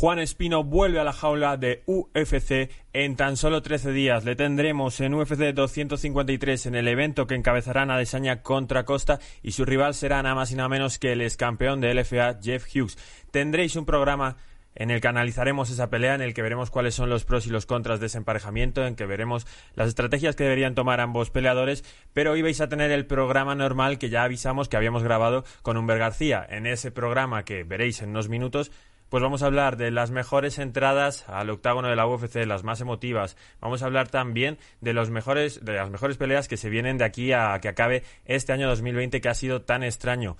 Juan Espino vuelve a la jaula de UFC en tan solo 13 días. Le tendremos en UFC 253 en el evento que encabezarán Adesanya contra Costa y su rival será nada más y nada menos que el ex campeón de LFA Jeff Hughes. Tendréis un programa en el que analizaremos esa pelea, en el que veremos cuáles son los pros y los contras de ese emparejamiento, en que veremos las estrategias que deberían tomar ambos peleadores, pero hoy vais a tener el programa normal que ya avisamos que habíamos grabado con Humber García. En ese programa que veréis en unos minutos pues vamos a hablar de las mejores entradas al octágono de la UFC, las más emotivas. Vamos a hablar también de los mejores, de las mejores peleas que se vienen de aquí a que acabe este año 2020 que ha sido tan extraño.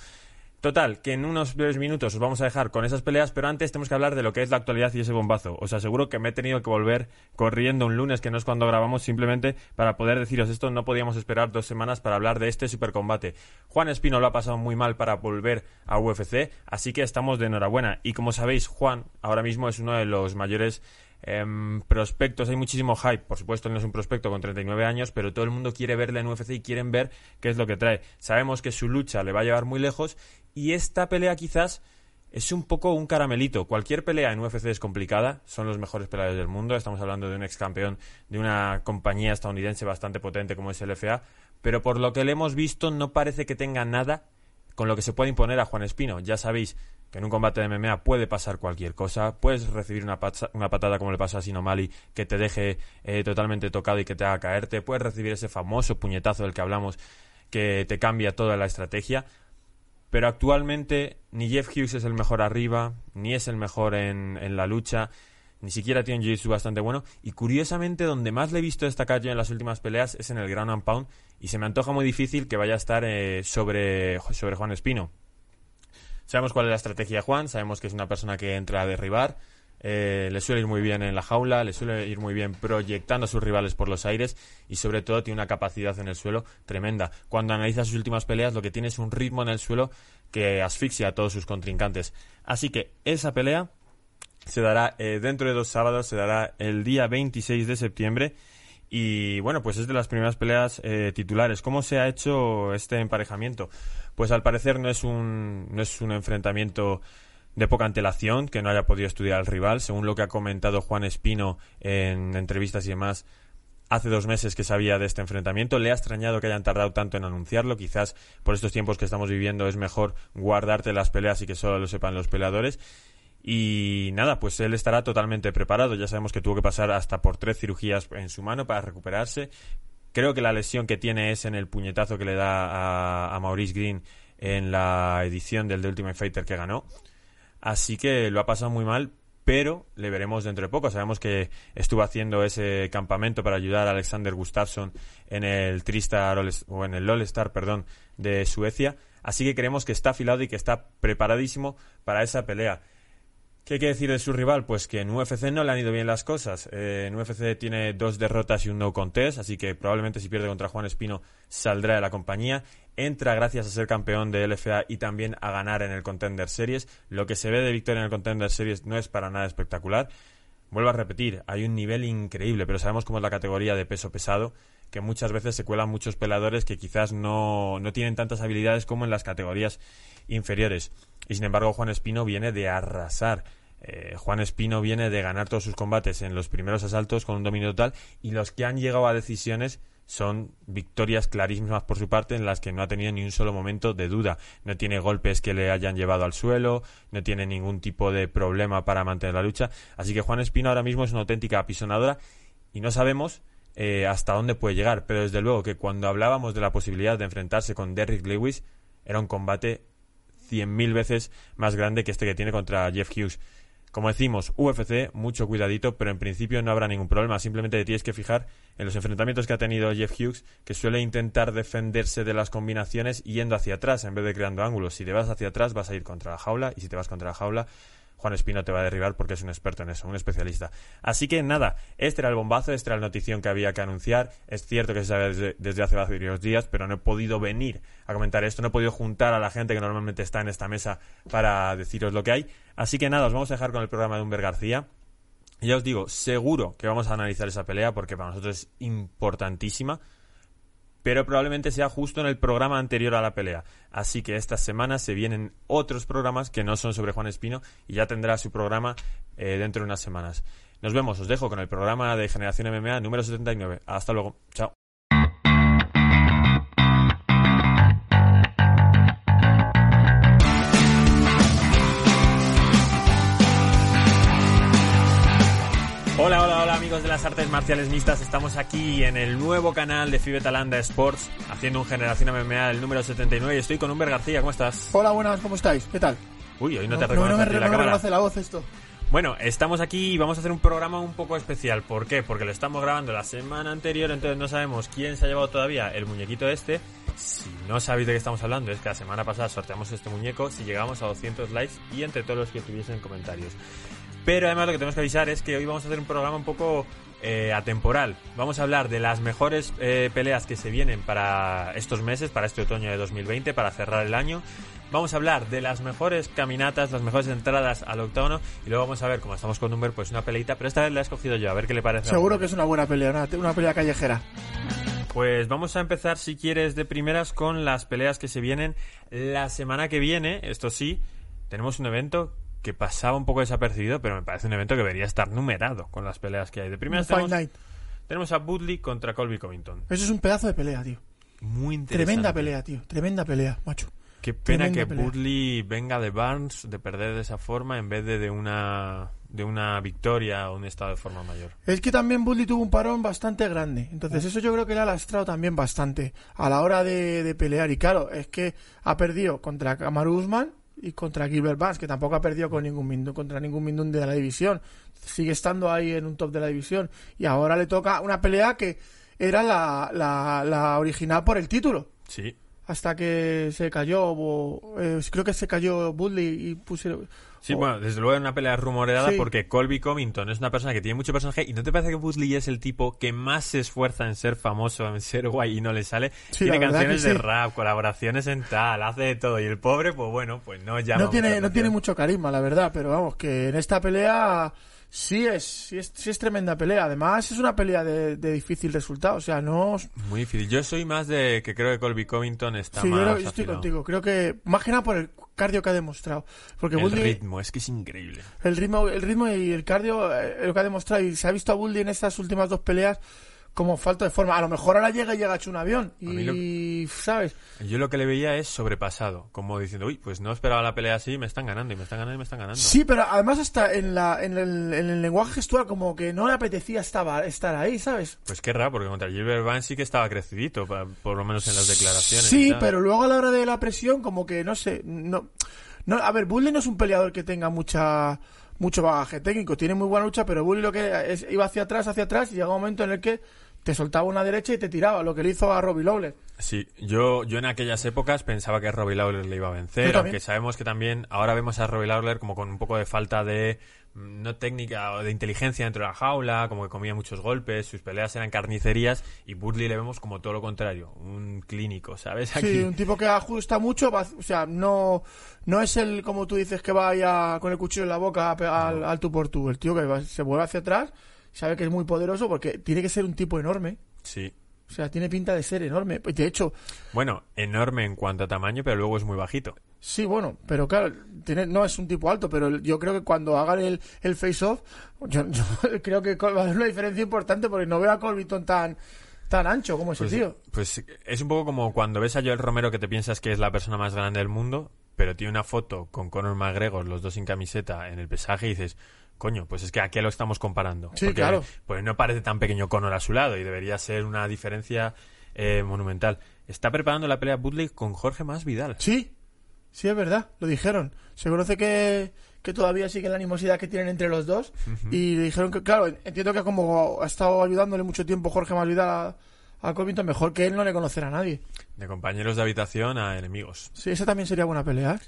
Total, que en unos breves minutos os vamos a dejar con esas peleas, pero antes tenemos que hablar de lo que es la actualidad y ese bombazo. Os aseguro que me he tenido que volver corriendo un lunes, que no es cuando grabamos, simplemente para poder deciros esto. No podíamos esperar dos semanas para hablar de este supercombate. Juan Espino lo ha pasado muy mal para volver a UFC, así que estamos de enhorabuena. Y como sabéis, Juan ahora mismo es uno de los mayores Em, prospectos, hay muchísimo hype. Por supuesto, no es un prospecto con 39 años, pero todo el mundo quiere verle en UFC y quieren ver qué es lo que trae. Sabemos que su lucha le va a llevar muy lejos y esta pelea quizás es un poco un caramelito. Cualquier pelea en UFC es complicada, son los mejores peleadores del mundo. Estamos hablando de un ex campeón de una compañía estadounidense bastante potente como es LFA, pero por lo que le hemos visto no parece que tenga nada con lo que se puede imponer a Juan Espino. Ya sabéis que en un combate de MMA puede pasar cualquier cosa, puedes recibir una, una patada como le pasa a Sinomali que te deje eh, totalmente tocado y que te haga caerte, puedes recibir ese famoso puñetazo del que hablamos que te cambia toda la estrategia, pero actualmente ni Jeff Hughes es el mejor arriba, ni es el mejor en, la lucha, ni siquiera tiene un jiu bastante bueno, y curiosamente donde más le he visto destacar yo en las últimas peleas es en el ground and pound, y se me antoja muy difícil que vaya a estar eh, sobre, sobre Juan Espino. Sabemos cuál es la estrategia de Juan, sabemos que es una persona que entra a derribar, eh, le suele ir muy bien en la jaula, le suele ir muy bien proyectando a sus rivales por los aires y sobre todo tiene una capacidad en el suelo tremenda. Cuando analiza sus últimas peleas lo que tiene es un ritmo en el suelo que asfixia a todos sus contrincantes. Así que esa pelea se dará eh, dentro de dos sábados, se dará el día 26 de septiembre y bueno, pues es de las primeras peleas eh, titulares. ¿Cómo se ha hecho este emparejamiento? Pues al parecer no es un, no es un enfrentamiento de poca antelación, que no haya podido estudiar al rival, según lo que ha comentado Juan Espino en entrevistas y demás. Hace dos meses que sabía de este enfrentamiento. Le ha extrañado que hayan tardado tanto en anunciarlo. Quizás por estos tiempos que estamos viviendo es mejor guardarte las peleas y que solo lo sepan los peleadores. Y nada, pues él estará totalmente preparado. Ya sabemos que tuvo que pasar hasta por tres cirugías en su mano para recuperarse. Creo que la lesión que tiene es en el puñetazo que le da a, Maurice Green en la edición del The Ultimate Fighter que ganó. Así que lo ha pasado muy mal, pero le veremos dentro de poco. Sabemos que estuvo haciendo ese campamento para ayudar a Alexander Gustafsson en el Tristar o en el All Star, perdón, de Suecia. Así que creemos que está afilado y que está preparadísimo para esa pelea. ¿Qué hay que decir de su rival? Pues que en UFC no le han ido bien las cosas. Eh, en UFC tiene dos derrotas y un no contest, así que probablemente si pierde contra Juan Espino saldrá de la compañía. Entra gracias a ser campeón de LFA y también a ganar en el Contender Series. Lo que se ve de victoria en el Contender Series no es para nada espectacular. Vuelvo a repetir, hay un nivel increíble, pero sabemos cómo es la categoría de peso pesado, que muchas veces se cuelan muchos peladores que quizás no, no tienen tantas habilidades como en las categorías inferiores. Y sin embargo, Juan Espino viene de arrasar. Eh, Juan Espino viene de ganar todos sus combates en los primeros asaltos con un dominio total y los que han llegado a decisiones son victorias clarísimas por su parte en las que no ha tenido ni un solo momento de duda. No tiene golpes que le hayan llevado al suelo, no tiene ningún tipo de problema para mantener la lucha. Así que Juan Espino ahora mismo es una auténtica apisonadora y no sabemos eh, hasta dónde puede llegar. Pero desde luego que cuando hablábamos de la posibilidad de enfrentarse con Derrick Lewis, era un combate cien mil veces más grande que este que tiene contra Jeff Hughes. Como decimos, UFC, mucho cuidadito, pero en principio no habrá ningún problema. Simplemente te tienes que fijar en los enfrentamientos que ha tenido Jeff Hughes, que suele intentar defenderse de las combinaciones yendo hacia atrás en vez de creando ángulos. Si te vas hacia atrás, vas a ir contra la jaula, y si te vas contra la jaula, Juan Espino te va a derribar porque es un experto en eso, un especialista. Así que nada, este era el bombazo, esta era la notición que había que anunciar. Es cierto que se sabe desde, hace varios días, pero no he podido venir a comentar esto, no he podido juntar a la gente que normalmente está en esta mesa para deciros lo que hay. Así que nada, os vamos a dejar con el programa de Humber García. Ya os digo, seguro que vamos a analizar esa pelea porque para nosotros es importantísima pero probablemente sea justo en el programa anterior a la pelea. Así que esta semana se vienen otros programas que no son sobre Juan Espino y ya tendrá su programa eh, dentro de unas semanas. Nos vemos, os dejo con el programa de Generación MMA número 79. Hasta luego, chao. Las artes marciales mixtas, estamos aquí en el nuevo canal de Fibetalanda Sports, haciendo un Generación MMA, el número 79, y estoy con Humber García, ¿cómo estás? Hola, buenas, ¿cómo estáis? ¿Qué tal? Uy, hoy no, te reconoce no, me, la no reconoce la voz esto. Bueno, estamos aquí y vamos a hacer un programa un poco especial. ¿Por qué? Porque lo estamos grabando la semana anterior, entonces no sabemos quién se ha llevado todavía el muñequito este. Si no sabéis de qué estamos hablando, es que la semana pasada sorteamos este muñeco si llegamos a 200 likes y entre todos los que tuviesen comentarios. Pero además lo que tenemos que avisar es que hoy vamos a hacer un programa un poco eh, atemporal. Vamos a hablar de las mejores eh, peleas que se vienen para estos meses, para este otoño de 2020, para cerrar el año. Vamos a hablar de las mejores caminatas, las mejores entradas al octógono y luego vamos a ver, como estamos con Humber, pues una peleita, pero esta vez la he escogido yo, a ver qué le parece. Seguro que es una buena pelea, una, una pelea callejera. Pues vamos a empezar, si quieres, de primeras con las peleas que se vienen la semana que viene. Esto sí, tenemos un evento que pasaba un poco desapercibido, pero me parece un evento que debería estar numerado con las peleas que hay. De primera tenemos, tenemos, a Budley contra Colby Covington. Eso es un pedazo de pelea, tío. Muy interesante. Tremenda pelea, tío. Tremenda pelea, macho. Qué pena que Budley venga de Barnes de perder de esa forma en vez de de una de una victoria o un estado de forma mayor. Es que también Budley tuvo un parón bastante grande. Entonces eso yo creo que le ha lastrado también bastante a la hora de, de pelear. Y claro, es que ha perdido contra Kamaru Usman y contra Gilbert Barnes, que tampoco ha perdido con ningún contra ningún Mindun de la división. Sigue estando ahí en un top de la división. Y ahora le toca una pelea que era la, la, la original por el título. Sí. Hasta que se cayó, eh, creo que se cayó Budley y pusieron Sí, bueno, desde luego es una pelea rumoreada porque Colby Covington es una persona que tiene mucho personaje y ¿no te parece que Budley es el tipo que más se esfuerza en ser famoso, en ser guay y no le sale? tiene canciones de rap, colaboraciones en tal, hace de todo y el pobre, pues bueno, pues no llama No tiene, no tiene mucho carisma, la verdad, pero vamos, que en esta pelea Sí es, sí es, sí es tremenda pelea. Además, es una pelea de, difícil resultado. O sea, no. Muy difícil. Yo soy más de que creo que Colby Covington está sí, más. Sí, yo estoy contigo. Creo que, más que nada por el cardio que ha demostrado. Porque el ritmo, es que es increíble. El ritmo, el ritmo y el cardio, eh, lo que ha demostrado. Y se ha visto a Bully en estas últimas dos peleas como falta de forma. A lo mejor ahora llega y llega hecho un avión. Y, ¿sabes? Yo lo que le veía es sobrepasado. Como diciendo, uy, pues no esperaba la pelea así, me están ganando y me están ganando y me están ganando. Sí, pero además hasta en, la, en, el, en el lenguaje gestual como que no le apetecía estar, estar ahí, ¿sabes? Pues qué raro, porque contra Gilbert Vance sí que estaba crecidito, por lo menos en las declaraciones. Sí, pero luego a la hora de la presión como que, no sé, no... no a ver, Bully no es un peleador que tenga mucha mucho bagaje técnico, tiene muy buena lucha, pero Bully lo que es, iba hacia atrás, hacia atrás, y llega un momento en el que te soltaba una derecha y te tiraba, lo que le hizo a Robbie Lawler. Sí, yo, yo en aquellas épocas pensaba que Robbie Lawler le iba a vencer, aunque sabemos que también ahora vemos a Robbie Lawler como con un poco de falta de no técnica o de inteligencia dentro de la jaula, como que comía muchos golpes, sus peleas eran carnicerías y Burley le vemos como todo lo contrario, un clínico, ¿sabes? Sí, un tipo que ajusta mucho, o sea, no, no es el, como tú dices, que vaya con el cuchillo en la boca al, al, tú por tú, el tío que se vuelve hacia atrás sabe que es muy poderoso porque tiene que ser un tipo enorme. Sí. O sea, tiene pinta de ser enorme. De hecho... Bueno, enorme en cuanto a tamaño, pero luego es muy bajito. Sí, bueno, pero claro, tiene, no es un tipo alto, pero yo creo que cuando hagan el, el face-off, yo, creo que va a haber una diferencia importante porque no veo a Colbyton tan tan ancho como ese pues, tío. Pues es un poco como cuando ves a Joel Romero que te piensas que es la persona más grande del mundo, pero tiene una foto con Conor McGregor, los dos sin camiseta, en el pesaje y dices, coño, pues es que aquí lo estamos comparando. Sí, claro. Pues no parece tan pequeño Conor a su lado y debería ser una diferencia eh, monumental. Está preparando la pelea Budley con Jorge Más Vidal. Sí, sí, es verdad, lo dijeron. Se conoce que, que todavía sigue la animosidad que tienen entre los dos y dijeron que, claro, entiendo que como ha estado ayudándole mucho tiempo Jorge Más Vidal a, a Covington, mejor que él no le conocerá a nadie. De compañeros de habitación a enemigos. Sí, esa también sería buena pelea. ¿eh?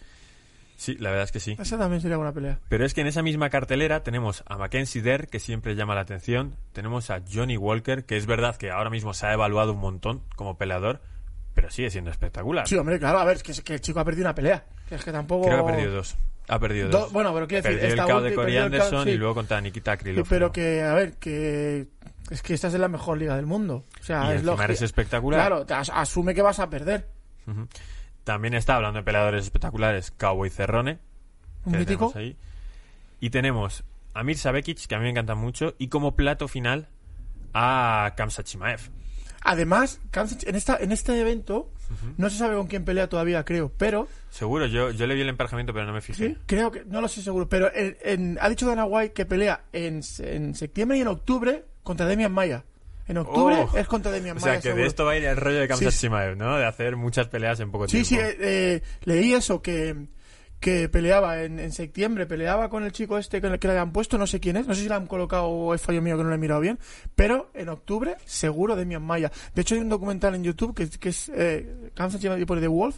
Sí, la verdad es que sí. Esa también sería buena pelea. Pero es que en esa misma cartelera tenemos a Mackenzie Dare, que siempre llama la atención. Tenemos a Johnny Walker, que es verdad que ahora mismo se ha evaluado un montón como peleador, pero sigue siendo espectacular. Sí, hombre, claro, a ver, es que, es que el chico ha perdido una pelea. Que es que tampoco... Creo que ha perdido dos. Ha perdido Do- dos. bueno, pero quiero decir, Perdió el KO de Corey Anderson sí. y luego contra Nikita Krylov. pero que, a ver, que... Es que esta es la mejor liga del mundo. O sea, Y es lógico. eres espectacular. Claro, te as- asume que vas a perder. También está hablando de peleadores espectaculares, Cowboy Cerrone. Un mítico. ahí. Y tenemos a Mirza Bekic, que a mí me encanta mucho, y como plato final a Kamsat Chimaev. Además, en, esta, en este evento, no se sabe con quién pelea todavía, creo, pero... Seguro, yo, yo le vi el emparejamiento, pero no me fijé. Sí, creo que... No lo sé seguro, pero en- en- ha dicho Dana White que pelea en, en septiembre y en octubre contra Demian Maya. En octubre Oh. es contra Demian O Maya, sea, que seguro. de esto va a ir el rollo de Kamsat Sí. Chimaev, ¿no? De hacer muchas peleas en poco Sí, tiempo. sí, eh, eh, leí eso, que, que peleaba en, en septiembre, peleaba con el chico este con el que le habían puesto, no sé quién es, no sé si le han colocado o es fallo mío que no lo he mirado bien, pero en octubre seguro Demian Maya. De hecho hay un documental en YouTube que, que es eh, Kansas City por The Wolf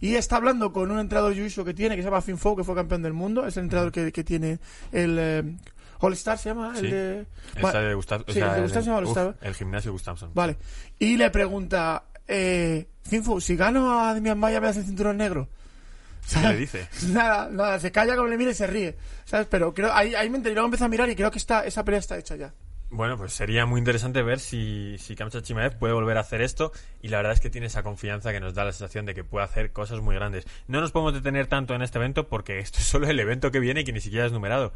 y está hablando con un entrenador jiu que tiene, que se llama Finfo, que fue campeón del mundo, es el entrenador que, que tiene el... eh, All Star se llama, Sí. el de... Esa Va- de Gustav, o sí, sea, el de Gustav se llama All uf, Star. el gimnasio Gustafsson. Vale. Y le pregunta, eh, Finfu, si gano a Demian Maya me das el cinturón negro. ¿Qué le dice? Nada, nada, se calla como le mira y se ríe. ¿Sabes? Pero creo, ahí, ahí me enteré, luego empecé a mirar y creo que está, esa pelea está hecha ya. Bueno, pues sería muy interesante ver si, si Kamsat Chimaev puede volver a hacer esto y la verdad es que tiene esa confianza que nos da la sensación de que puede hacer cosas muy grandes. No nos podemos detener tanto en este evento porque esto es solo el evento que viene y que ni siquiera es numerado.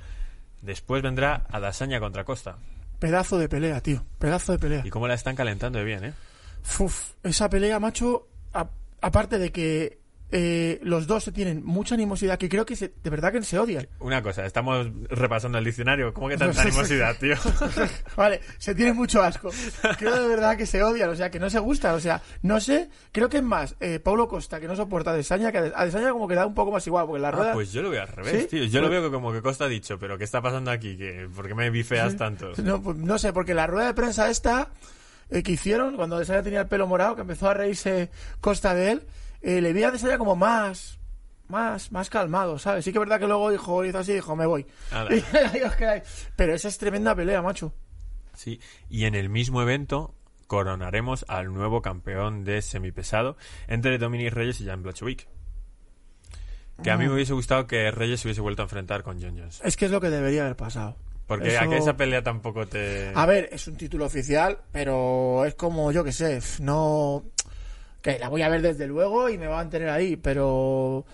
Después vendrá Adesanya contra Costa. Pedazo de pelea, tío. Pedazo de pelea. Y cómo la están calentando de bien, ¿eh? Uf, esa pelea, macho, a- aparte de que eh, los dos se tienen mucha animosidad, que creo que se- de verdad que se odian. Una cosa, estamos repasando el diccionario. ¿Cómo que tanta animosidad, tío? Vale, se tiene mucho asco. Creo de verdad que se odian, o sea, que no se gustan. O sea, no sé, creo que es más eh, Paulo Costa, que no soporta a Desaña, que a Des- a Desaña como que da un poco más igual, porque la rueda... Ah, pues yo lo veo al revés, ¿Sí? tío. Yo lo Pues- veo que como que Costa ha dicho, pero ¿qué está pasando aquí? ¿Qué- ¿Por qué me bifeas tanto? No, pues, no sé, porque la rueda de prensa esta eh, que hicieron, cuando Desaya tenía el pelo morado, que empezó a reírse Costa de él, eh, le vi a como más, más, más calmado, ¿sabes? Sí que es verdad que luego dijo, hizo así, dijo, me voy. Pero esa es tremenda pelea, macho. Sí, y en el mismo evento coronaremos al nuevo campeón de semipesado entre Dominic Reyes y Jan Blachowicz. Que a mí me hubiese gustado que Reyes se hubiese vuelto a enfrentar con John Jones. Es que es lo que debería haber pasado. Porque Eso- a que esa pelea tampoco te... A ver, es un título oficial, pero es como, yo que sé, no... Que la voy a ver desde luego y me van a tener ahí, pero...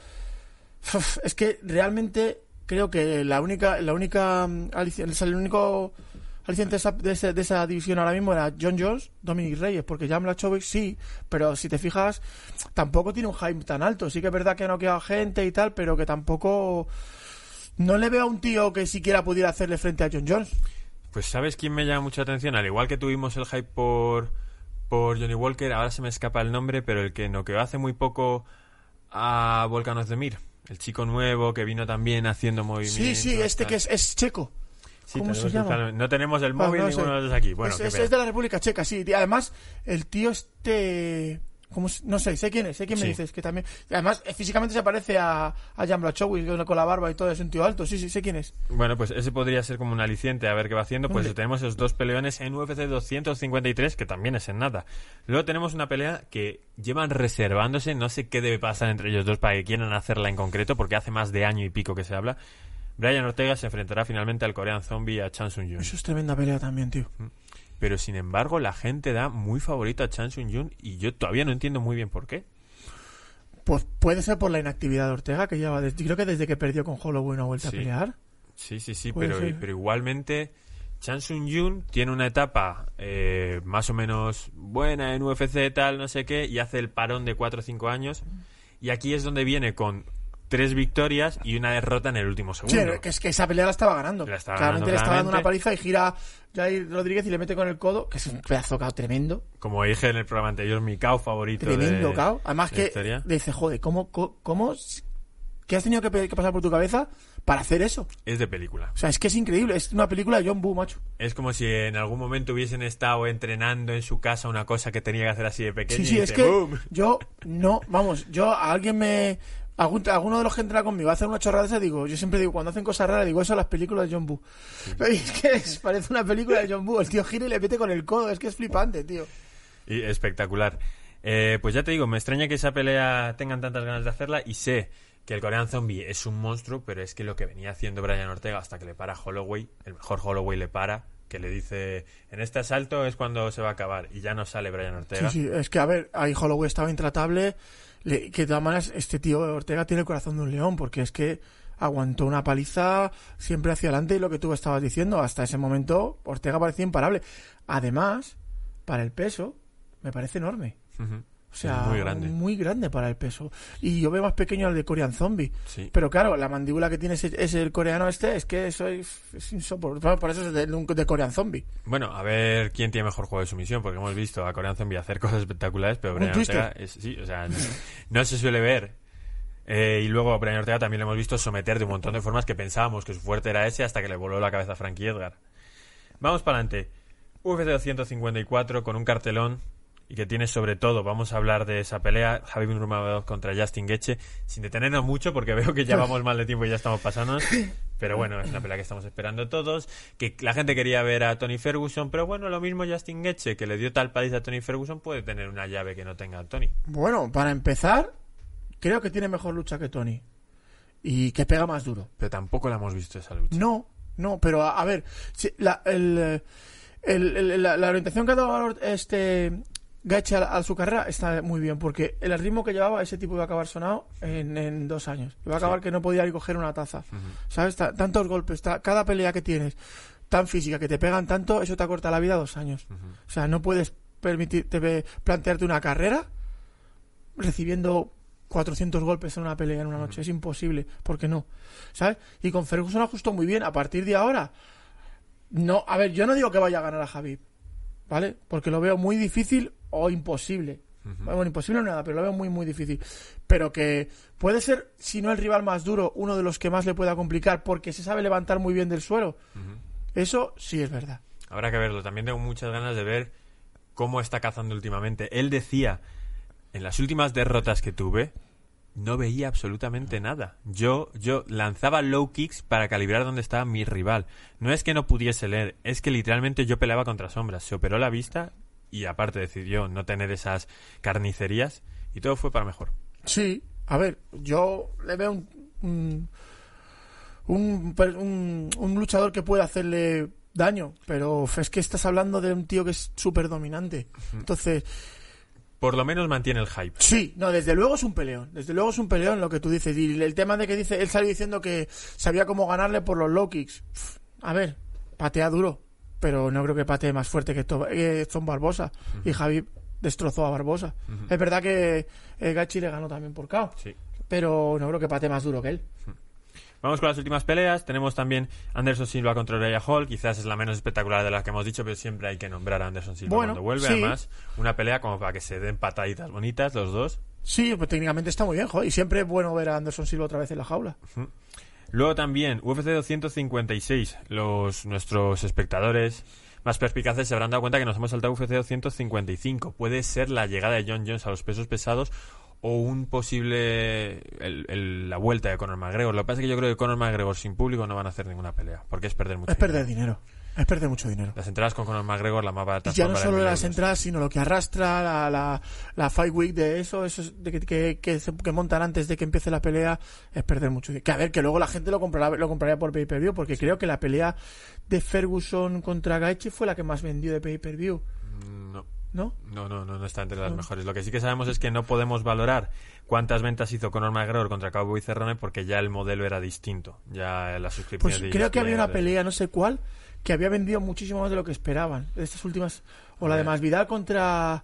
Es que realmente creo que la única, la única, mm, el único aliciente de esa, de, ese- de esa división ahora mismo era John Jones, Dominic Reyes, porque Jan Blachowicz sí, pero si te fijas, tampoco tiene un hype tan alto. Sí que es verdad que ha noqueado gente y tal, pero que tampoco... No le veo a un tío que siquiera pudiera hacerle frente a John Jones. Pues ¿sabes quién me llama mucha atención? Al igual que tuvimos el hype por, por Johnny Walker, ahora se me escapa el nombre, pero el que noqueó hace muy poco a Volkan Ozdemir. El chico nuevo que vino también haciendo Sí, movimientos. sí, este tal. que es, es checo. Sí, ¿Cómo se llama? No tenemos el Ah, móvil no sé. ninguno de los aquí. Bueno, es, es- de la República Checa, sí. Y además, el tío este... ¿cómo se- no sé, sé quién es, sé quién me Sí. dices, que también... además, eh, físicamente se parece a, a Jan Blachowicz, con la barba y todo, es un tío alto, sí, sí, sé quién es. Bueno, pues ese podría ser como un aliciente a ver qué va haciendo. Pues tenemos esos dos peleones en UFC 253, que también es en nada. Luego tenemos una pelea que llevan reservándose, no sé qué debe pasar entre ellos dos para que quieran hacerla en concreto, porque hace más de año y pico que se habla. Brian Ortega se enfrentará finalmente al coreano zombie a Chan Sung Jun. Eso es tremenda pelea también, tío. Pero sin embargo, la gente da muy favorito a Chan Sung Jun y yo todavía no entiendo muy bien por qué. Pues puede ser por la inactividad de Ortega, que lleva... desde- creo que desde que perdió con Holloway vuelto Sí. a pelear. Sí, sí, sí, pero, igualmente Chan Sung Jun tiene una etapa eh, más o menos buena en UFC, tal, no sé qué, y hace el parón de 4 o 5 años. Y aquí es donde viene con tres victorias y una derrota en el último Sí, segundo. que es que esa pelea la estaba ganando. La estaba claramente ganando, le estaba dando una paliza y gira Jair Rodríguez y le mete con el codo, que es un pedazo cao tremendo. Como dije en el programa anterior, mi KO favorito. Tremendo de, cao. Además de que dice, joder, ¿cómo, cómo, qué has tenido que, pasar por tu cabeza para hacer eso? Es de película. O sea, es que es increíble. Es una película de John Boo, macho. Es como si en algún momento hubiesen estado entrenando en su casa una cosa que tenía que hacer así de pequeño Sí, y sí, es dice, que yo no, vamos, yo a alguien me Algún- alguno de los que entra conmigo hace una chorrada esa, digo, yo siempre digo, cuando hacen cosas raras, digo, eso a las películas de John Boo. Es que es- parece una película de John Boo, el tío gira y le mete con el codo, es que es flipante, tío. Y espectacular. Eh, pues ya te digo, me extraña que esa pelea tengan tantas ganas de hacerla y sé que el Korean Zombie es un monstruo, pero es que lo que venía haciendo Brian Ortega hasta que le para Holloway, el mejor Holloway le para, que le dice, en este asalto es cuando se va a acabar y ya no sale Brian Sí, Ortega. sí, es que a ver, ahí Holloway estaba intratable, le- que de todas maneras este tío Ortega tiene el corazón de un león, porque es que aguantó una paliza siempre hacia adelante y lo que tú estabas diciendo, hasta ese momento Ortega parecía imparable. Además, para el peso, me parece enorme. Sea, muy grande. muy grande para el peso. Y yo veo más pequeño al de Korean Zombie. Sí. Pero claro, la mandíbula que tiene ese, ese el coreano este es que eso es, es insoportable. Por eso es de, de Korean Zombie. Bueno, a ver quién tiene mejor juego de sumisión, porque hemos visto a Korean Zombie hacer cosas espectaculares, pero Brian. Ortega es, sí, o sea, no, no se suele ver. Eh, y luego a Brian Ortega también le hemos visto someter de un montón de formas que pensábamos que su fuerte era ese hasta que le voló la cabeza a Frankie Edgar. Vamos para adelante. UFC 254 con un cartelón y que tiene sobre todo, vamos a hablar de esa pelea, Javier Nurmagomedov contra Justin Gaethje, sin detenernos mucho porque veo que ya vamos mal de tiempo y ya estamos pasándonos, pero bueno, es una pelea que estamos esperando todos, que la gente quería ver a Tony Ferguson, pero bueno, lo mismo Justin Gaethje, que le dio tal paliza a Tony Ferguson, puede tener una llave que no tenga Tony. Bueno, para empezar, creo que tiene mejor lucha que Tony. Y que pega más duro. Pero tampoco la hemos visto esa lucha. No, no, pero a, a ver, si- la, el, eh, el- el- la, la orientación que ha dado este Gaethje a, a su carrera está muy bien, porque el ritmo que llevaba ese tipo iba a acabar sonado en, en dos años. Iba a acabar Sí. que no podía ir coger una taza. ¿Sabes? Ta- tantos golpes, cada pelea que tienes tan física, que te pegan tanto, eso te acorta la vida dos años. O sea, no puedes permitirte plantearte una carrera recibiendo 400 golpes en una pelea en una noche. Es imposible, porque no. ¿Sabes? Y con Ferguson ajustó muy bien. A partir de ahora, no, a ver, yo no digo que vaya a ganar a Javib, ¿vale? Porque lo veo muy difícil o imposible. Bueno, imposible no nada, pero lo veo muy, muy difícil. Pero que puede ser, si no el rival más duro, uno de los que más le pueda complicar porque se sabe levantar muy bien del suelo. Eso sí es verdad. Habrá que verlo. También tengo muchas ganas de ver cómo está cazando últimamente. Él decía, en las últimas derrotas que tuve, no veía absolutamente nada. Yo, yo lanzaba low kicks para calibrar dónde estaba mi rival. No es que no pudiese leer, es que literalmente yo peleaba contra sombras. Se operó la vista y aparte decidió no tener esas carnicerías y todo fue para mejor. Sí, a ver, yo le veo un, un, un, un luchador que puede hacerle daño, pero es que estás hablando de un tío que es súper dominante. Entonces, Por lo menos mantiene el hype. sí, no, desde luego es un peleón, desde luego es un peleón lo que tú dices. Y el tema de que dice, él salió diciendo que sabía cómo ganarle por los low kicks. A ver, patea duro, pero no creo que patee más fuerte que To- que Tom Barbosa. Y Javi destrozó a Barbosa. Es verdad que eh, Gachi le ganó también por KO. Sí. pero no creo que patee más duro que él. Vamos con las últimas peleas. Tenemos también Anderson Silva contra Uriah Hall. Quizás es la menos espectacular de las que hemos dicho, pero siempre hay que nombrar a Anderson Silva Bueno, cuando vuelve. sí. Además, una pelea como para que se den pataditas bonitas los dos. Sí, pues técnicamente está muy bien, joder, y siempre es bueno ver a Anderson Silva otra vez en la jaula. Luego también UFC 256. Los, nuestros espectadores más perspicaces se habrán dado cuenta que nos hemos saltado UFC 255. Puede ser la llegada de John Jones a los pesos pesados o un posible el- el- la vuelta de Conor McGregor. Lo que pasa es que yo creo que Conor McGregor sin público no van a hacer ninguna pelea, porque es perder mucho Es perder dinero. dinero, es perder mucho dinero. Las entradas con Conor McGregor, la más barata Y ya no solo las entradas, sino lo que arrastra la, la, la Fight Week de eso, eso es de que, que, que, se- que montan antes de que empiece la pelea, es perder mucho dinero. Que a ver, que luego la gente lo comprará, lo compraría por pay-per-view, porque creo que la pelea de Ferguson contra Gaethje fue la que más vendió de pay-per-view, Mm, No. ¿No? No, no, no, no está entre las No. mejores. Lo que sí que sabemos es que no podemos valorar cuántas ventas hizo Conor McGregor contra Cowboy Cerrone porque ya el modelo era distinto. Ya las suscripciones Pues creo que había una pelea, no sé cuál, que había vendido muchísimo más de lo que esperaban. Estas últimas. O la de ver. Masvidal contra.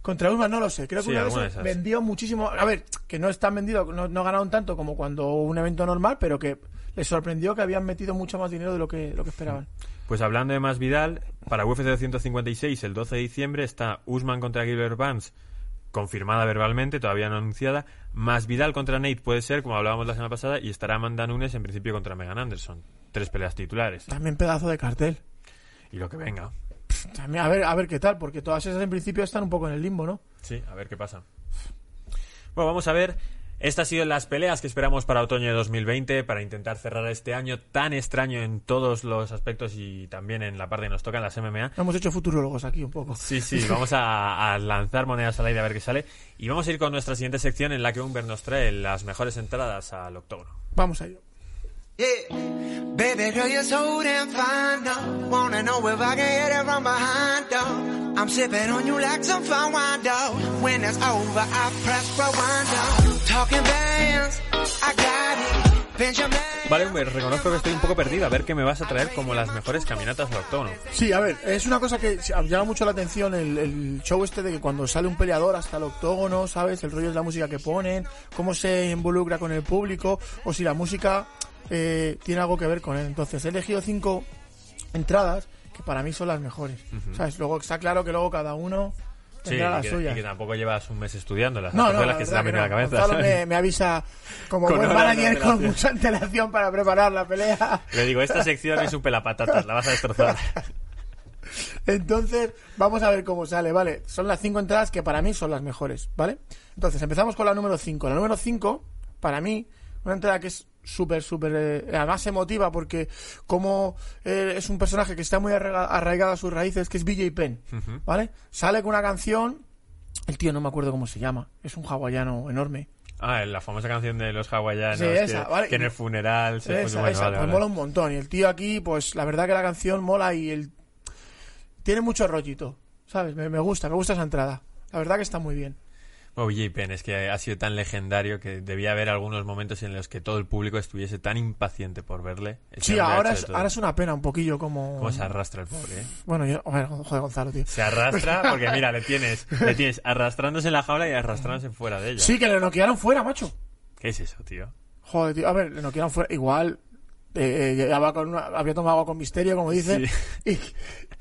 Contra Usman, no lo sé. Creo que Sí, una esas. vendió muchísimo. A ver, que no están vendidos, no, no ganaron tanto como cuando un evento normal, pero que les sorprendió que habían metido mucho más dinero de lo que, lo que esperaban. Pues hablando de más Vidal, para UFC 256 el 12 de diciembre está Usman contra Gilbert Burns confirmada verbalmente, todavía no anunciada. Más Vidal contra Nate puede ser, como hablábamos la semana pasada, y estará Amanda Nunes en principio contra Megan Anderson. Tres peleas titulares. También pedazo de cartel. Y lo que venga. También, a ver, a ver qué tal, porque todas esas en principio están un poco en el limbo, ¿no? Sí, a ver qué pasa. Bueno, vamos a ver Estas han sido las peleas que esperamos para otoño de 2020 para intentar cerrar este año tan extraño en todos los aspectos y también en la parte que nos toca en las MMA. Hemos hecho futurólogos aquí un poco. Sí, sí, vamos a, a lanzar monedas al aire a ver qué sale. Y vamos a ir con nuestra siguiente sección en la que Humber nos trae las mejores entradas al octógono. Vamos a ello. Yeah. Baby girl, you're so damn fine, though. Wanna know if I can hit it from behind, though. I'm sipping on you like some fine wine, though. When it's over, I press rewind, though. Talking bands, I got it. Benjamin. Vale, Humber, reconozco que estoy un poco perdido. A ver qué me vas a traer como las mejores caminatas al octógono. Sí, a ver, es una cosa que llama mucho la atención el, el show este de que cuando sale un peleador hasta el octógono, ¿sabes? El rollo es la música que ponen, cómo se involucra con el público, o si la música eh, tiene algo que ver con él. Entonces, he elegido cinco entradas que para mí son las mejores. ¿Sabes? Luego está claro que luego cada uno Sí, tendrá y la que, suya. y que tampoco llevas un mes estudiándolas. No, no, las la que se la que no. cabeza. Gonzalo ¿sabes? me, me avisa como Con buen manager con mucha antelación para preparar la pelea. Le digo, esta sección es un pelapatatas, la vas a destrozar. Entonces, vamos a ver cómo sale, ¿vale? Son las cinco entradas que para mí son las mejores, ¿vale? Entonces, empezamos con la número 5. La número 5, para mí, una entrada que es súper, súper, eh, además emotiva porque como eh, es un personaje que está muy arraiga- arraigado a sus raíces, que es BJ Penn, ¿vale? Sale con una canción, el tío no me acuerdo cómo se llama, es un hawaiano enorme. Ah, la famosa canción de los hawaianos Sí, que, esa, vale. que en el funeral se Esa, bueno, esa, vale, pues vale. mola un montón. Y el tío aquí, pues la verdad que la canción mola y el tiene mucho rollito, ¿sabes? Me, me gusta, me gusta esa entrada. La verdad que está muy bien. Oh, J. Penn, es que ha sido tan legendario que debía haber algunos momentos en los que todo el público estuviese tan impaciente por verle. Ese Sí, ahora es, ahora es una pena un poquillo como... ¿Cómo se arrastra el pobre, eh? Bueno, yo... Joder, joder, Gonzalo, tío. Se arrastra porque, mira, le tienes, le tienes arrastrándose en la jaula y arrastrándose fuera de ella. Sí, que le noquearon fuera, macho. ¿Qué es eso, tío? Joder, tío. A ver, le noquearon fuera. Igual... eh, eh, con una- había tomado agua con misterio, como dice, y,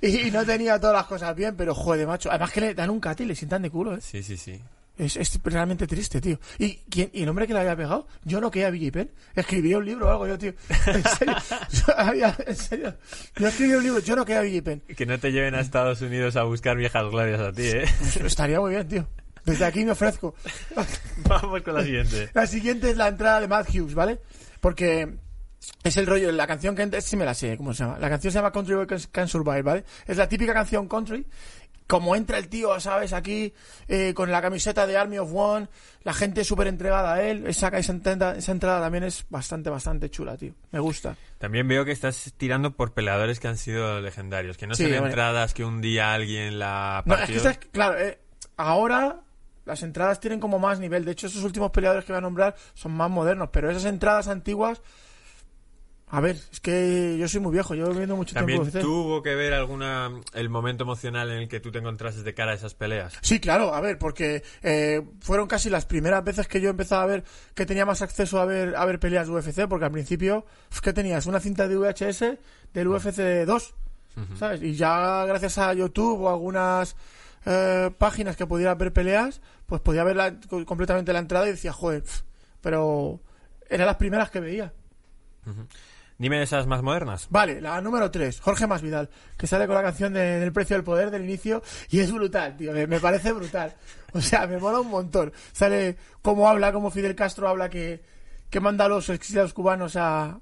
y no tenía todas las cosas bien, pero joder, macho. Además que le dan un cati le sientan de culo, ¿eh? Sí, sí, sí. Es, es realmente triste, tío. ¿Y, quién, ¿Y el hombre que le había pegado? Yo no quería a Billy Penn. Escribí un libro o algo yo, tío. En serio. Yo, había- en serio. Yo escribí un libro. Yo no quería a Billy Penn. Que no te lleven a Estados Unidos a buscar viejas glorias a ti, ¿eh? Estaría muy bien, tío. Desde aquí me ofrezco. Vamos con la siguiente. La siguiente es la entrada de Matt Hughes, ¿vale? Porque es el rollo, la canción que sí me la sé, ¿cómo se llama? La canción se llama Country Boy Can Survive, ¿vale? Es la típica canción country. Como entra el tío, ¿sabes? Aquí, eh, con la camiseta de Army of One, la gente súper entregada a él. Esa, esa, entrada, esa entrada también es bastante, bastante chula, tío. Me gusta. También veo que estás tirando por peleadores que han sido legendarios, que no Sí, son bueno. entradas que un día alguien la No, es que, estas- claro, eh, ahora las entradas tienen como más nivel. De hecho, esos últimos peleadores que voy a nombrar son más modernos. Pero esas entradas antiguas. A ver, es que yo soy muy viejo, yo viendo mucho También tiempo tuvo que ver alguna el momento emocional en el que tú te encontrases de cara a esas peleas. Sí, claro, a ver, porque eh, fueron casi las primeras veces que yo empezaba a ver que tenía más acceso a ver a ver peleas de UFC, porque al principio, ¿qué tenías? Una cinta de VHS del UFC 2, ¿sabes? Y ya gracias a YouTube o algunas eh, páginas que pudiera ver peleas, pues podía ver la- completamente la entrada y decía, joder, pero eran las primeras que veía. Dime esas más modernas. Vale, la número 3, Jorge Masvidal, que sale con la canción de- del precio del poder del inicio y es brutal, tío, me, parece brutal. O sea, me mola un montón. Sale cómo habla, como Fidel Castro habla que, que manda a los exiliados cubanos a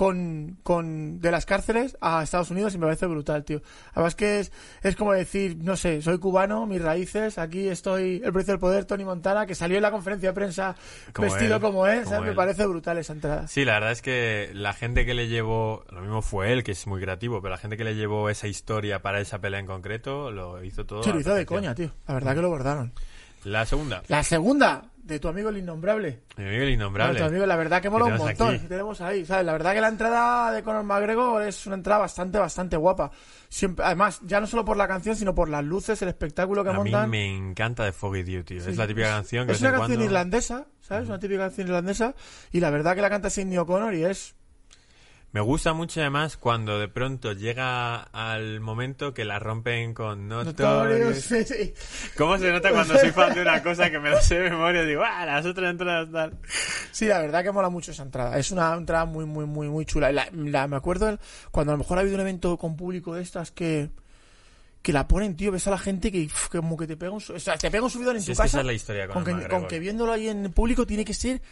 con, con de las cárceles a Estados Unidos y me parece brutal, tío. Además que es, es como decir, no sé, soy cubano, mis raíces, aquí estoy, el precio del poder, Tony Montana, que salió en la conferencia de prensa Como vestido él, como ¿sabes? Me parece brutal esa entrada. Sí, la verdad es que la gente que le llevó, lo mismo fue él, que es muy creativo, pero la gente que le llevó esa historia para esa pelea en concreto, lo hizo todo. Sí, lo hizo de coña, tío. La verdad que lo bordaron. La segunda, La segunda, de tu amigo el innombrable. mi amigo el innombrable. Tu amigo, la verdad que mola un montón. aquí. tenemos ahí, ¿sabes? La verdad que la entrada de Conor McGregor es una entrada bastante, bastante guapa. Siempre, además, ya no solo por la canción, sino por las luces, el espectáculo que a mí montan. me encanta de Foggy Duty. Sí. Es la típica canción que Es una canción cuando- irlandesa, ¿sabes? Una típica canción irlandesa. Y la verdad que la canta Sidney O'Connor y es... Me gusta mucho además cuando de pronto llega al momento que la rompen con Notorious. ¿Cómo se nota cuando soy fan de una cosa que me la sé de memoria? Digo, ah, las otras entradas tal. Sí, la verdad que mola mucho esa entrada. Es una entrada muy, muy, muy, muy chula. La, la- me acuerdo cuando a lo mejor ha habido un evento con público de estas que, que la ponen, tío, ves a la gente que uf, como que te pega un, o sea, te pega un subidón en Si tu es que casa. esa es la historia con con, el que, con que viéndolo ahí en público tiene que ser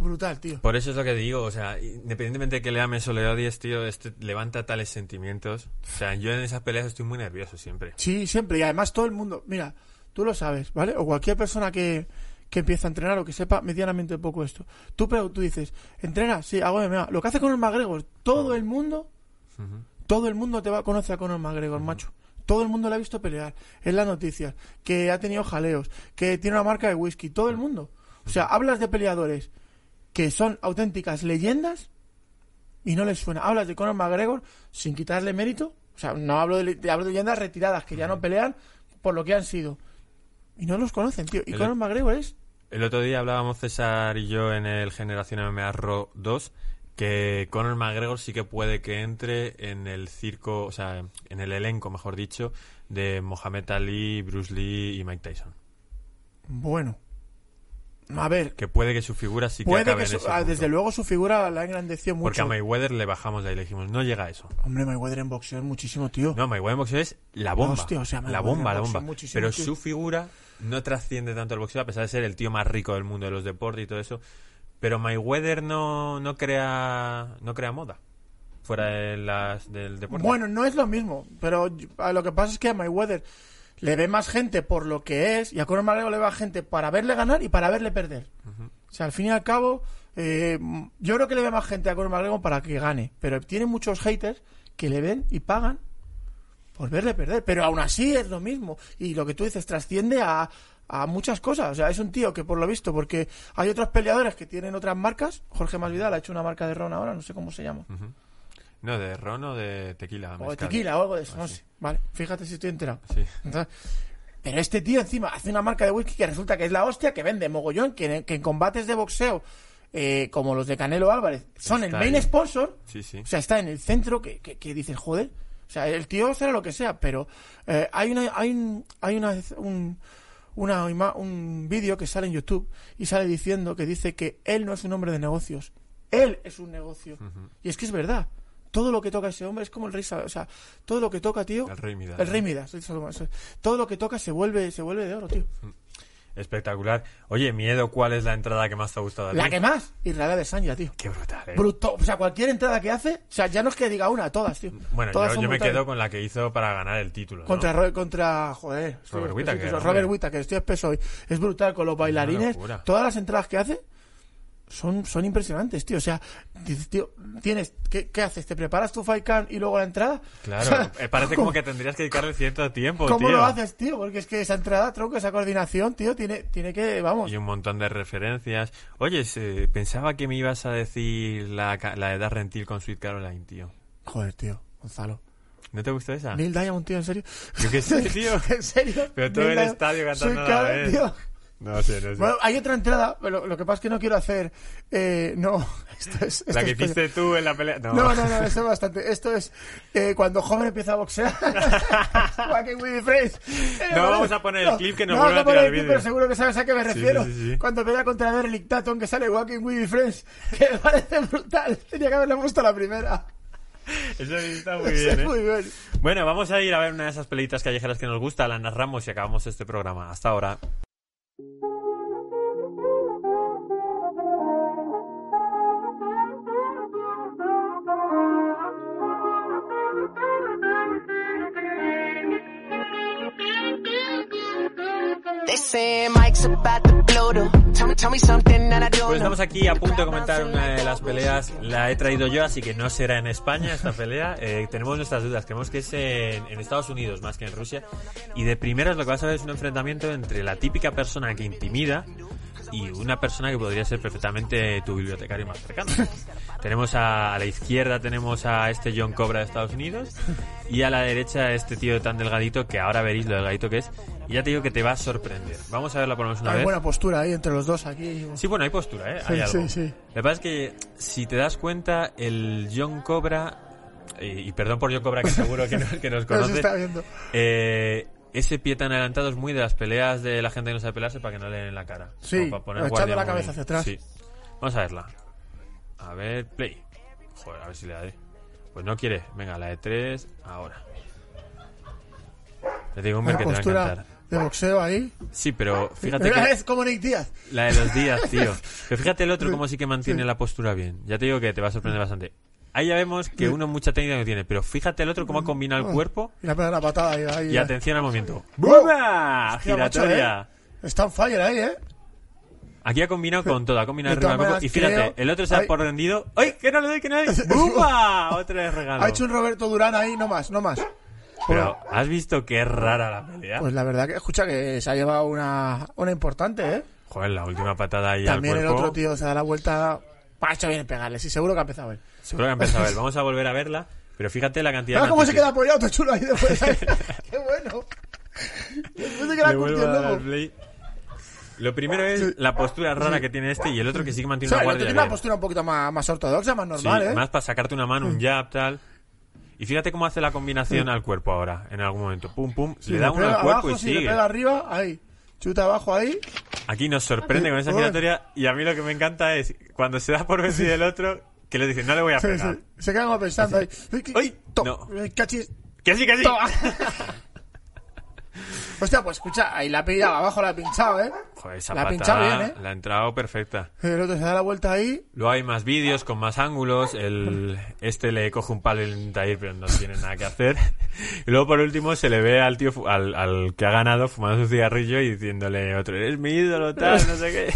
brutal, tío. Por eso es lo que digo, o sea, independientemente de que le ames o le odies, tío, este levanta tales sentimientos. O sea, yo en esas peleas estoy muy nervioso siempre. Sí, siempre. Y además todo el mundo, mira, tú lo sabes, ¿vale? O cualquier persona que, que empieza a entrenar o que sepa medianamente poco esto. Tú, pero tú dices, entrena, sí, hago MMA. Lo que hace Conor McGregor, todo el mundo, todo el mundo te va a conocer a Conor McGregor, macho. Todo el mundo le ha visto pelear. Es la noticia. Que ha tenido jaleos. Que tiene una marca de whisky. Todo el mundo. O sea, hablas de peleadores que son auténticas leyendas y no les suena. Hablas de Conor McGregor sin quitarle mérito. O sea, no hablo de, de- hablo de leyendas retiradas que ya no pelean por lo que han sido. Y no los conocen, tío. Y El- Conor McGregor es... El otro día hablábamos César y yo en el Generación MMA Raw 2 que Conor McGregor sí que puede que entre en el circo, o sea, en el elenco, mejor dicho, de Mohamed Ali, Bruce Lee y Mike Tyson. Bueno. A ver, Que puede que su figura sí que puede acabe que en su- ese ah, desde luego su figura la engrandeció Porque mucho. a Mayweather le bajamos de ahí le dijimos, no llega a eso. Hombre, Mayweather en boxeo es muchísimo, tío. No, Mayweather en boxeo es la bomba. Hostia, o sea, la bomba, en la bomba. Pero tío. su figura no trasciende tanto el boxeo, a pesar de ser el tío más rico del mundo de los deportes y todo eso. Pero Mayweather no, no crea no crea moda fuera de las, del deporte. Bueno, no es lo mismo, pero a lo que pasa es que a Mayweather le ve más gente por lo que es y a Conor McGregor le ve a gente para verle ganar y para verle perder. O sea, al fin y al cabo, eh, yo creo que le ve más gente a Conor McGregor para que gane, pero tiene muchos haters que le ven y pagan por verle perder, pero aún así es lo mismo y lo que tú dices trasciende a, a muchas cosas, o sea, es un tío que por lo visto, porque hay otros peleadores que tienen otras marcas, Jorge Masvidal ha hecho una marca de ron ahora, no sé cómo se llama. No, de ron o de tequila. O de tequila o algo de eso, Ah, no sí. sé. Vale, fíjate si estoy enterado. Sí. Entonces, pero este tío encima hace una marca de whisky que resulta que es la hostia, que vende mogollón, que en, que en combates de boxeo, eh, como los de Canelo Álvarez, son el main ahí. sponsor. Sí, sí. O sea, está en el centro que, que, que dices, joder. O sea, el tío será lo que sea, pero eh, hay una, hay un, hay una, un, una un vídeo que sale en YouTube y sale diciendo que dice que él no es un hombre de negocios, él es un negocio. Y es que es verdad. Todo lo que toca ese hombre es como el rey, o sea, todo lo que toca, tío. El rey Midas, El rey Midas, todo lo que toca se vuelve, se vuelve de oro, tío. Espectacular. Oye, miedo, ¿cuál es la entrada que más te ha gustado a ti? La que más, Israel de Sanya, tío. Qué brutal, eh. Bruto, o sea, cualquier entrada que hace, o sea, ya no es que diga una, todas, tío. Bueno, Todas yo, me quedo con la que hizo para ganar el título. ¿no? Contra, Ro- contra, joder, Robert Whittaker. Robert Whittaker, estoy espeso hoy. Es brutal con los bailarines. Todas las entradas que hace son, son impresionantes, tío. O sea, dices, tío, tienes, ¿qué, qué haces? ¿Te preparas tu fight camp y luego la entrada? Claro, O sea, eh, parece ¿cómo- como que tendrías que dedicarle cierto tiempo, ¿Cómo tío. lo haces, tío? Porque es que esa entrada, tronco, esa coordinación, tío, tiene, tiene que, vamos. Y un montón de referencias. Oye, pensaba que me ibas a decir la, la de Darren Till con Sweet Caroline, tío. Joder, tío, Gonzalo. ¿No te gustó esa? Neil Diamond, tío, en serio. Yo qué sé, tío. ¿En serio? Pero todo Neil el estadio cantando Soy a la vez. tío. No sé, no sé. Bueno, hay otra entrada, pero lo que pasa es que no quiero hacer. Eh, no, esto es. esto la que es hiciste tú en la pelea. No, No, no, no, esto es bastante. Esto es eh, cuando joven empieza a boxear. Walking with the Friends. Eh, No, vale. vamos a poner el clip que nos no vuelve a tirar el vídeo. Pero seguro que sabes a qué me refiero. sí, sí, sí. Cuando pelea contra Tatton que sale Walking with Friends. Que me parece brutal. Tenía que haberle puesto la primera. Eso está muy Eso bien, ¿eh? muy bien. Bueno, vamos a ir a ver una de esas pelitas callejeras que nos gusta, la narramos y acabamos este programa. Hasta ahora. Pues estamos aquí a punto de comentar una de las peleas. La he traído yo, así que no será en España esta pelea. Eh, tenemos nuestras dudas. Creemos que es en, en Estados Unidos más que en Rusia. Y de primeras lo que vas a ver es un enfrentamiento entre la típica persona que intimida y una persona que podría ser perfectamente tu bibliotecario más cercano. tenemos a, a la izquierda tenemos a este John Cobra de Estados Unidos y a la derecha a este tío tan delgadito que ahora veréis lo delgadito que es. Y ya te digo que te va a sorprender. Vamos a verla por lo menos una Hay vez. buena postura ahí entre los dos aquí. Sí, bueno, hay postura, ¿eh? Sí, Hay algo. sí, sí. Lo que pasa es que, si te das cuenta, el John Cobra, eh, y perdón por John Cobra, que seguro que, no- que nos conoce, está viendo. eh, ese pie tan adelantado es muy de las peleas de la gente que no sabe pelearse para que no le den en la cara. Sí, para poner echando la muy- cabeza hacia atrás. Sí. Vamos a verla. A ver, play. Joder, a ver si le daré. Pues no quiere. Venga, la de tres, ahora. Te digo, que te va a postura encantar. de boxeo ahí. Sí, pero fíjate que es como Nick Díaz. la de los días, tío. Pero fíjate el otro como sí que mantiene la postura bien. Ya te digo que te va a sorprender bastante. Ahí ya vemos que uno mucha técnica no tiene, pero fíjate el otro cómo ha combinado el cuerpo Y la la patada ahí. ahí y eh. atención al movimiento. ¡Bumba! Hostia, macho, Giratoria. ¿eh? Está on fire ahí, ¿eh? Aquí ha combinado con todo, ha combinado del cuerpo. Y fíjate, el otro se Ay. por rendido. ¡Ay! ¡Que no le doy, que no le doy! ¡Bumba! Otra vez regalo. Ha hecho un Roberto Durán ahí, no más, no más. Pero, ¿has visto qué rara la pelea? Pues la verdad que, escucha, que se ha llevado una, una importante, ¿eh? Joder, la última patada ahí También al el cuerpo. otro tío se da la vuelta. Ha hecho bien en pegarle, sí, seguro que ha empezado él. Seguro que ha empezado a ver. Vamos a volver a verla. Pero fíjate la cantidad de cómo se queda apoyado, todo chulo ahí después. Qué bueno. Después de que la Le luego. play. Lo primero es Sí. la postura rara que tiene este y el otro que sí que O mantiene sea, una guardia tiene una postura un poquito más, más ortodoxa, más Sí, normal, ¿eh? más para sacarte una mano, un jab, tal. Y fíjate cómo hace la combinación al cuerpo ahora, en algún momento. Pum, pum, Sí, le da uno al cuerpo abajo, y sí, le sigue. pega arriba, ahí. Chuta abajo ahí. Aquí nos sorprende con esa giratoria y a mí lo que me encanta es cuando se da por vencido el otro, que le dice, no le voy a Sí, pegar. sí. Se queda como pensando ahí. ¡Ay! No. sí, que sí. Toma. Hostia, pues escucha, ahí la ha pillado abajo, la ha pinchado, ¿eh? Joder, esa La ha pinchado bien, ¿eh? la ha entrado perfecta. El otro se da la vuelta ahí. Luego hay más vídeos con más ángulos. El, este le coge un palo le intenta ir, pero no tiene nada que hacer. Y luego, por último, se le ve al tío, al, al que ha ganado, fumando su cigarrillo y diciéndole otro, eres mi ídolo, tal, no sé qué.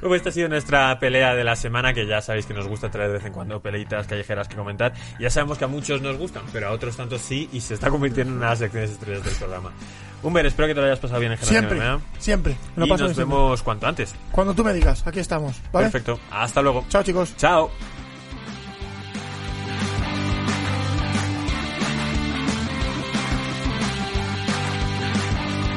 Bueno, esta ha sido nuestra pelea de la semana, que ya sabéis que nos gusta traer de vez en cuando peleitas callejeras que comentar. Ya sabemos que a muchos nos gustan, pero a otros tantos sí, y se está convirtiendo en una de las secciones estrellas del programa. Humber, espero que te lo hayas pasado bien en Generación Siempre, siempre. Me lo Y paso nos bien siempre. vemos cuanto antes. Cuando tú me digas, aquí estamos, ¿vale? Perfecto. Hasta luego. Chao, chicos. Chao.